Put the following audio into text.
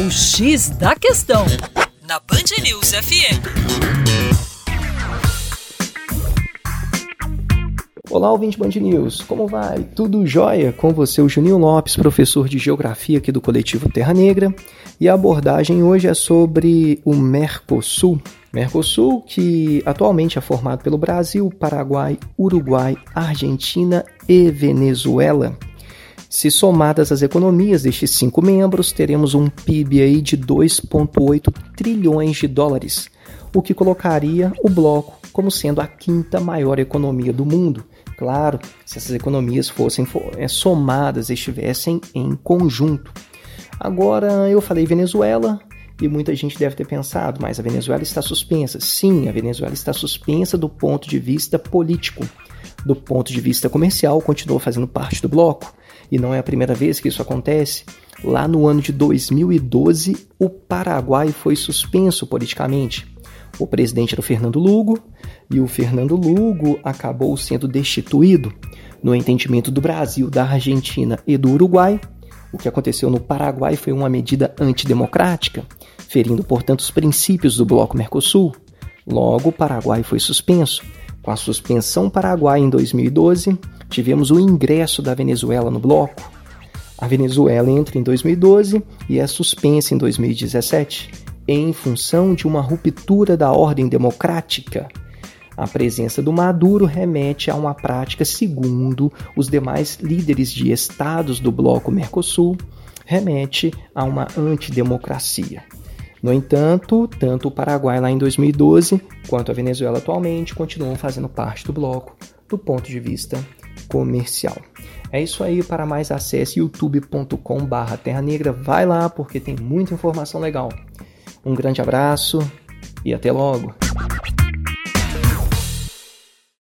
O X da Questão, na Band News FM. Olá, ouvinte Band News, como vai? Tudo jóia? Com você, o Juninho Lopes, professor de Geografia aqui do Coletivo Terra Negra, e a abordagem hoje é sobre o Mercosul. Mercosul, que atualmente é formado pelo Brasil, Paraguai, Uruguai, Argentina e Venezuela. Se somadas as economias destes cinco membros, teremos um PIB aí de 2,8 trilhões de dólares, o que colocaria o bloco como sendo a quinta maior economia do mundo. Claro, se essas economias fossem é, somadas, estivessem em conjunto. Agora, eu falei Venezuela, e muita gente deve ter pensado, mas a Venezuela está suspensa. Sim, a Venezuela está suspensa do ponto de vista político. Do ponto de vista comercial, continua fazendo parte do bloco e não é a primeira vez que isso acontece. Lá no ano de 2012, o Paraguai foi suspenso politicamente. O presidente era o Fernando Lugo e o Fernando Lugo acabou sendo destituído. No entendimento do Brasil, da Argentina e do Uruguai, o que aconteceu no Paraguai foi uma medida antidemocrática, ferindo, portanto, os princípios do Bloco Mercosul. Logo, o Paraguai foi suspenso. Com a suspensão paraguaia em 2012, tivemos o ingresso da Venezuela no bloco. A Venezuela entra em 2012 e é suspensa em 2017, em função de uma ruptura da ordem democrática. A presença do Maduro remete a uma prática, segundo os demais líderes de estados do bloco Mercosul, remete a uma antidemocracia. No entanto, tanto o Paraguai lá em 2012 quanto a Venezuela atualmente continuam fazendo parte do bloco do ponto de vista comercial. É isso aí, para mais acesse youtube.com/barra Terra Negra. Vai lá porque tem muita informação legal. Um grande abraço e até logo!